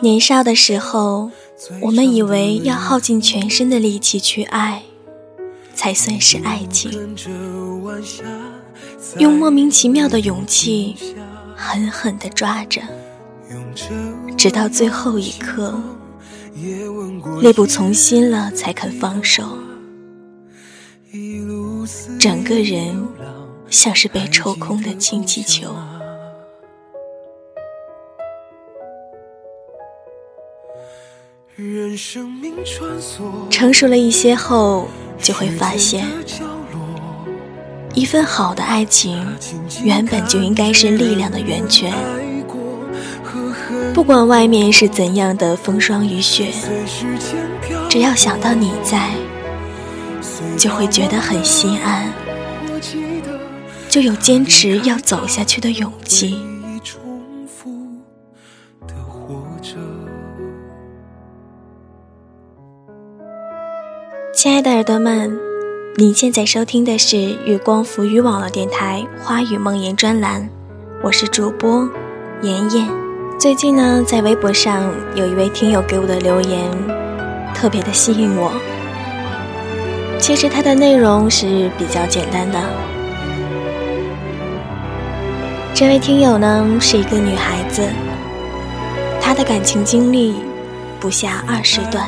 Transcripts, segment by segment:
年少的时候，我们以为要耗尽全身的力气去爱，才算是爱情。用莫名其妙的勇气，狠狠地抓着，直到最后一刻，力不从心了，才肯放手。整个人像是被抽空的氢气球。成熟了一些后，就会发现，一份好的爱情原本就应该是力量的源泉。不管外面是怎样的风霜雨雪，只要想到你在，就会觉得很心安，就有坚持要走下去的勇气。亲爱的耳朵们，您现在收听的是月光浮语网络电台《花语梦言》专栏，我是主播妍妍。最近呢，在微博上有一位听友给我的留言，特别的吸引我。其实他的内容是比较简单的。这位听友呢是一个女孩子，她的感情经历不下二十段。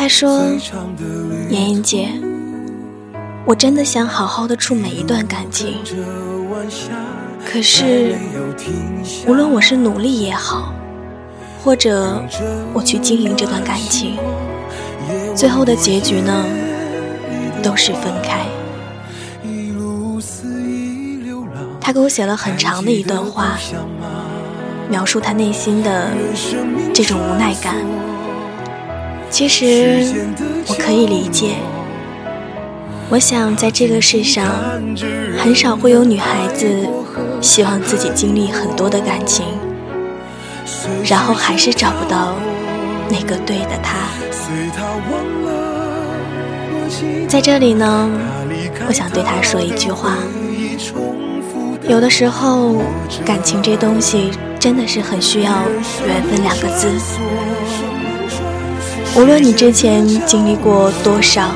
他说：“妍妍姐，我真的想好好的处每一段感情，可是无论我是努力也好，或者我去经营这段感情，最后的结局呢，都是分开。”他给我写了很长的一段话，描述他内心的这种无奈感。其实我可以理解，我想在这个世上，很少会有女孩子希望自己经历很多的感情，然后还是找不到那个对的他。在这里呢，我想对他说一句话：有的时候，感情这东西真的是很需要缘分两个字。无论你之前经历过多少，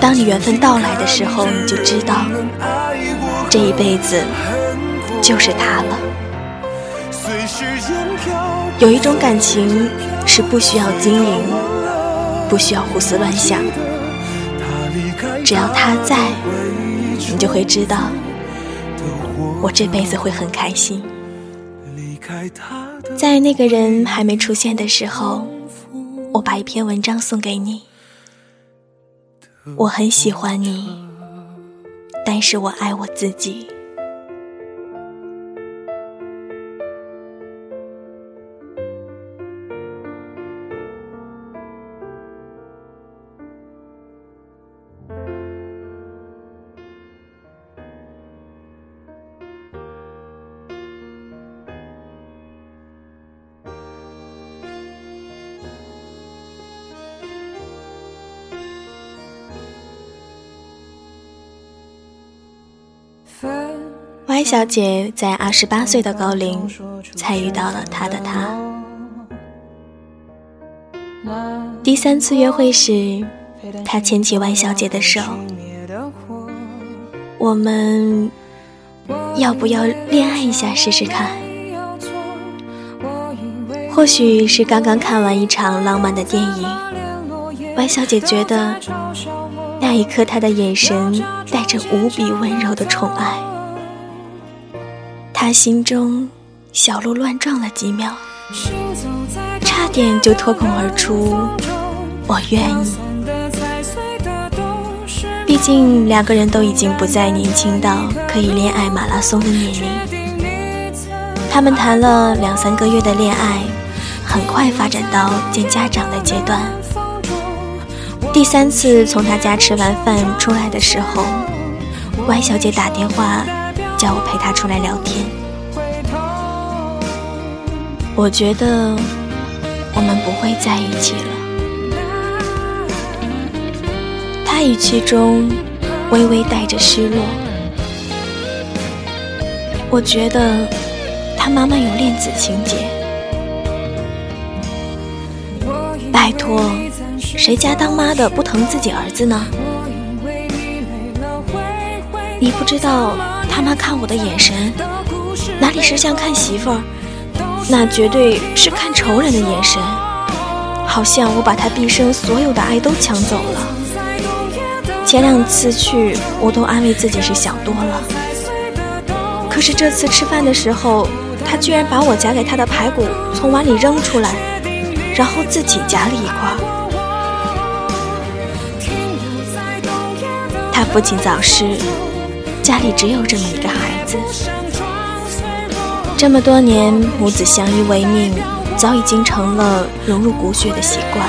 当你缘分到来的时候，你就知道这一辈子就是他了。有一种感情是不需要经营，不需要胡思乱想，只要他在，你就会知道，我这辈子会很开心。在那个人还没出现的时候。我把一篇文章送给你，我很喜欢你，但是我爱我自己。小姐在二十八岁的高龄才遇到了她的他。第三次约会时，他牵起 Y 小姐的手，我们要不要恋爱一下试试看？或许是刚刚看完一场浪漫的电影，Y 小姐觉得那一刻她的眼神带着无比温柔的宠爱。他心中小鹿乱撞了几秒，差点就脱口而出：“我愿意。”毕竟两个人都已经不再年轻到可以恋爱马拉松的年龄。他们谈了两三个月的恋爱，很快发展到见家长的阶段。第三次从他家吃完饭出来的时候，Y 小姐打电话。叫我陪他出来聊天。我觉得我们不会在一起了。他语气中微微带着失落。我觉得他妈妈有恋子情节。拜托，谁家当妈的不疼自己儿子呢？你不知道他妈看我的眼神，哪里是像看媳妇儿，那绝对是看仇人的眼神，好像我把他毕生所有的爱都抢走了。前两次去，我都安慰自己是想多了，可是这次吃饭的时候，他居然把我夹给他的排骨从碗里扔出来，然后自己夹了一块。他父亲早逝。家里只有这么一个孩子，这么多年母子相依为命，早已经成了融入骨血的习惯。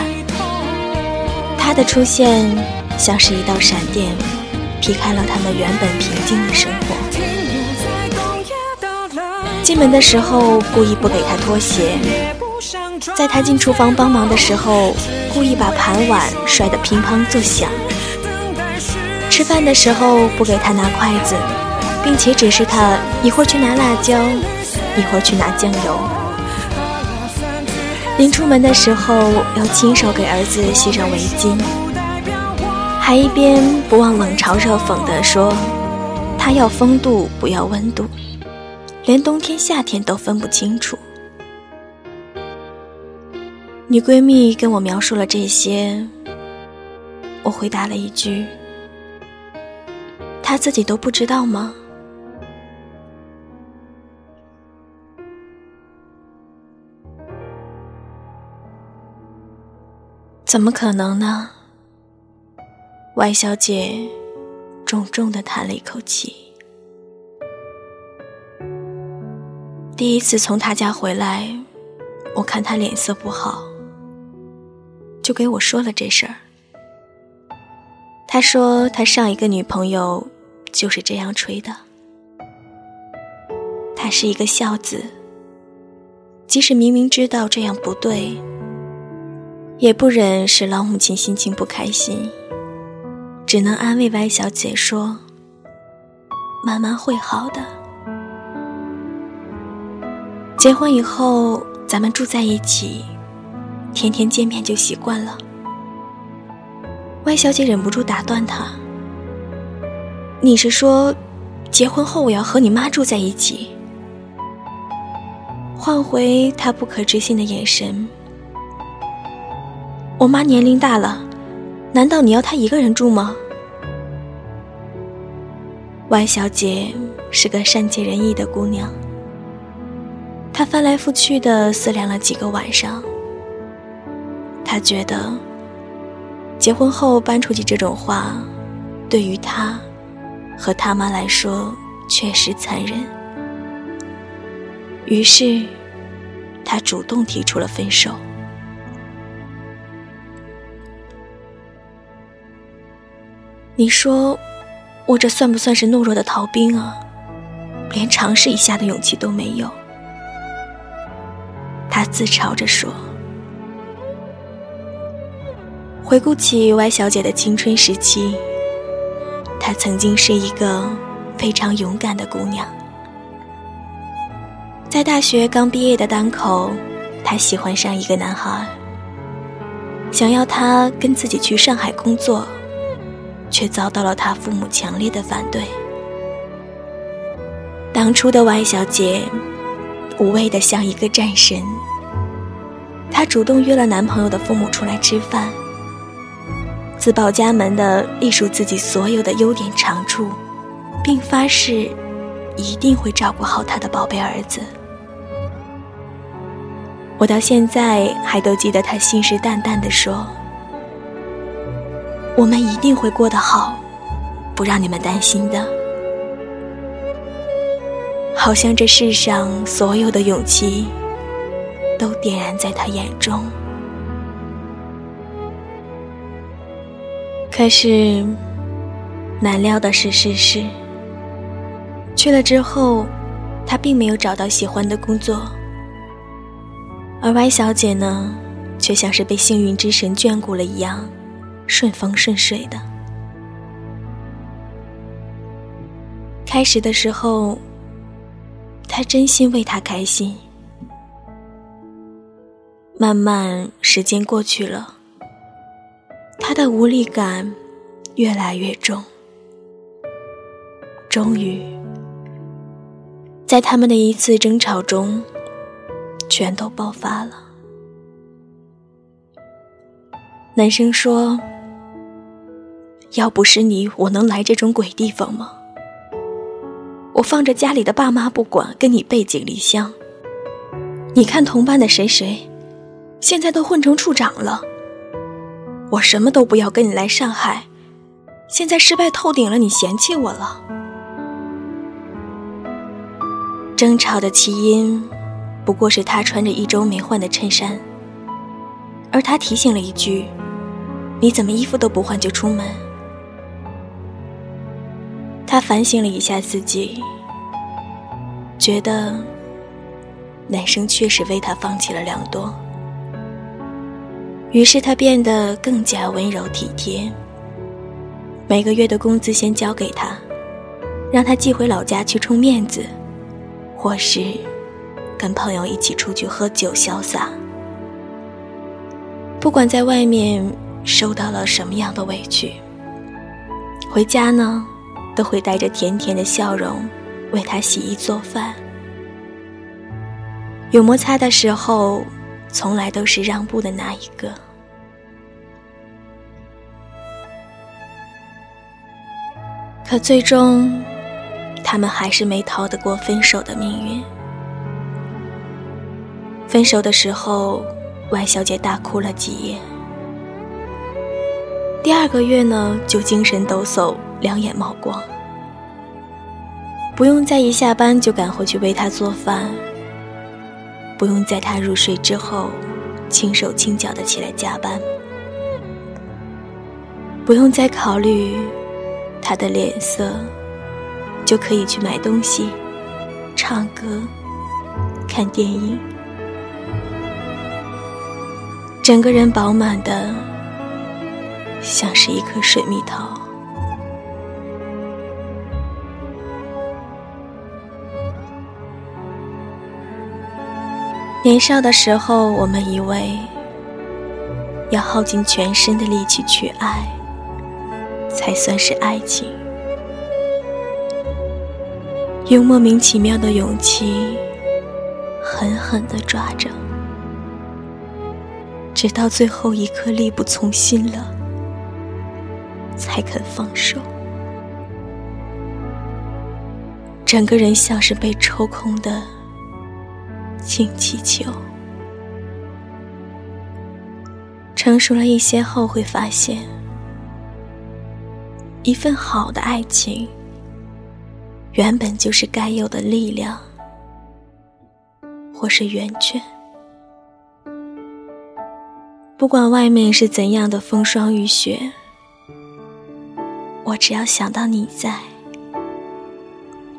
他的出现像是一道闪电，劈开了他们原本平静的生活。进门的时候故意不给他脱鞋，在他进厨房帮忙的时候，故意把盘碗摔得乒乓作响。吃饭的时候不给他拿筷子，并且指示他一会儿去拿辣椒，一会儿去拿酱油。临出门的时候要亲手给儿子系上围巾，还一边不忘冷嘲热讽地说：“他要风度，不要温度，连冬天夏天都分不清楚。”女闺蜜跟我描述了这些，我回答了一句。他自己都不知道吗？怎么可能呢？Y 小姐重重的叹了一口气。第一次从他家回来，我看他脸色不好，就给我说了这事儿。他说他上一个女朋友。就是这样吹的。他是一个孝子，即使明明知道这样不对，也不忍使老母亲心情不开心，只能安慰歪小姐说：“慢慢会好的。结婚以后，咱们住在一起，天天见面就习惯了。”歪小姐忍不住打断他。你是说，结婚后我要和你妈住在一起？换回他不可置信的眼神。我妈年龄大了，难道你要她一个人住吗？Y 小姐是个善解人意的姑娘，她翻来覆去的思量了几个晚上。她觉得，结婚后搬出去这种话，对于她。和他妈来说确实残忍，于是他主动提出了分手。你说我这算不算是懦弱的逃兵啊？连尝试一下的勇气都没有。他自嘲着说。回顾起 Y 小姐的青春时期。她曾经是一个非常勇敢的姑娘，在大学刚毕业的当口，她喜欢上一个男孩，想要他跟自己去上海工作，却遭到了他父母强烈的反对。当初的 Y 小姐无畏的像一个战神，她主动约了男朋友的父母出来吃饭。自报家门的列数自己所有的优点长处，并发誓一定会照顾好他的宝贝儿子。我到现在还都记得他信誓旦旦地说：“我们一定会过得好，不让你们担心的。”好像这世上所有的勇气都点燃在他眼中。可是，难料的是，世事去了之后，他并没有找到喜欢的工作，而 Y 小姐呢，却像是被幸运之神眷顾了一样，顺风顺水的。开始的时候，他真心为他开心。慢慢时间过去了，他的无力感越来越重。终于，在他们的一次争吵中，全都爆发了。男生说：“要不是你，我能来这种鬼地方吗？我放着家里的爸妈不管，跟你背井离乡。你看同班的谁谁。”现在都混成处长了，我什么都不要跟你来上海，现在失败透顶了，你嫌弃我了。争吵的起因，不过是他穿着一周没换的衬衫，而他提醒了一句：“你怎么衣服都不换就出门？”他反省了一下自己，觉得男生确实为他放弃了良多。于是他变得更加温柔体贴。每个月的工资先交给他，让他寄回老家去充面子，或是跟朋友一起出去喝酒潇洒。不管在外面受到了什么样的委屈，回家呢，都会带着甜甜的笑容为他洗衣做饭。有摩擦的时候。从来都是让步的那一个，可最终，他们还是没逃得过分手的命运。分手的时候，万小姐大哭了几夜。第二个月呢，就精神抖擞，两眼冒光，不用再一下班就赶回去为他做饭。不用在他入睡之后，轻手轻脚的起来加班；不用再考虑他的脸色，就可以去买东西、唱歌、看电影，整个人饱满的，像是一颗水蜜桃。年少的时候，我们以为要耗尽全身的力气去爱，才算是爱情。用莫名其妙的勇气，狠狠地抓着，直到最后一刻力不从心了，才肯放手。整个人像是被抽空的。请祈求。成熟了一些后，会发现，一份好的爱情，原本就是该有的力量，或是源泉。不管外面是怎样的风霜雨雪，我只要想到你在，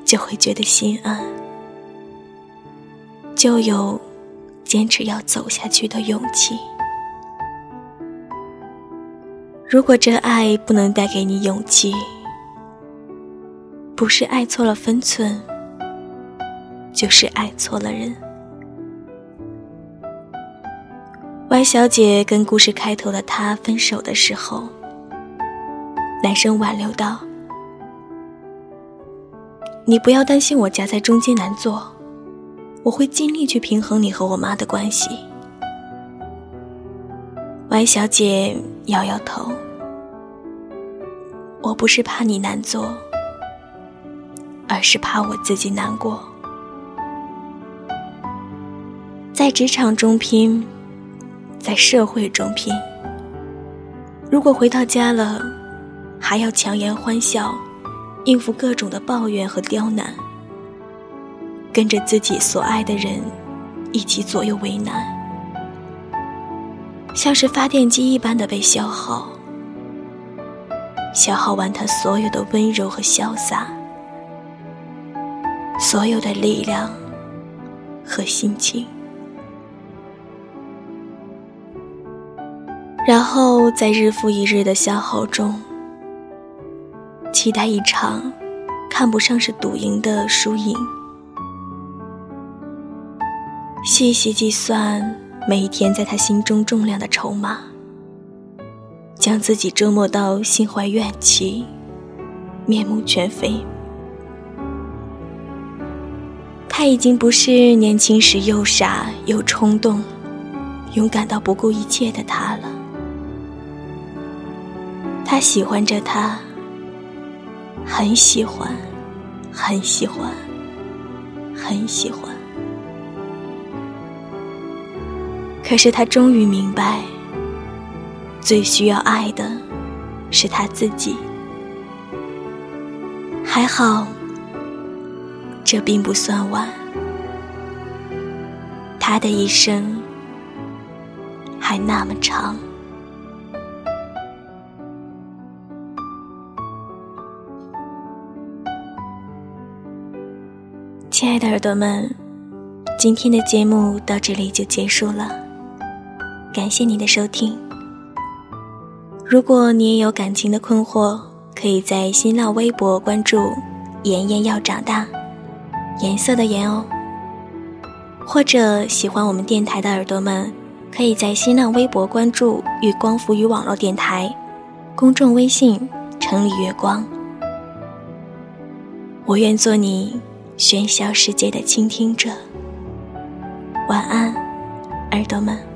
就会觉得心安。就有坚持要走下去的勇气。如果这爱不能带给你勇气，不是爱错了分寸，就是爱错了人。Y 小姐跟故事开头的他分手的时候，男生挽留道：“你不要担心我夹在中间难做。”我会尽力去平衡你和我妈的关系。Y 小姐摇摇头，我不是怕你难做，而是怕我自己难过。在职场中拼，在社会中拼，如果回到家了，还要强颜欢笑，应付各种的抱怨和刁难。跟着自己所爱的人一起左右为难，像是发电机一般的被消耗，消耗完他所有的温柔和潇洒，所有的力量和心情，然后在日复一日的消耗中，期待一场看不上是赌赢的输赢。细细计算每一天在他心中重量的筹码，将自己折磨到心怀怨气，面目全非。他已经不是年轻时又傻又冲动、勇敢到不顾一切的他了。他喜欢着他，很喜欢，很喜欢，很喜欢。可是他终于明白，最需要爱的是他自己。还好，这并不算晚。他的一生还那么长。亲爱的耳朵们，今天的节目到这里就结束了。感谢你的收听。如果你也有感情的困惑，可以在新浪微博关注“妍妍要长大”，颜色的颜哦。或者喜欢我们电台的耳朵们，可以在新浪微博关注“月光浮语网络电台”，公众微信“城里月光”。我愿做你喧嚣世界的倾听者。晚安，耳朵们。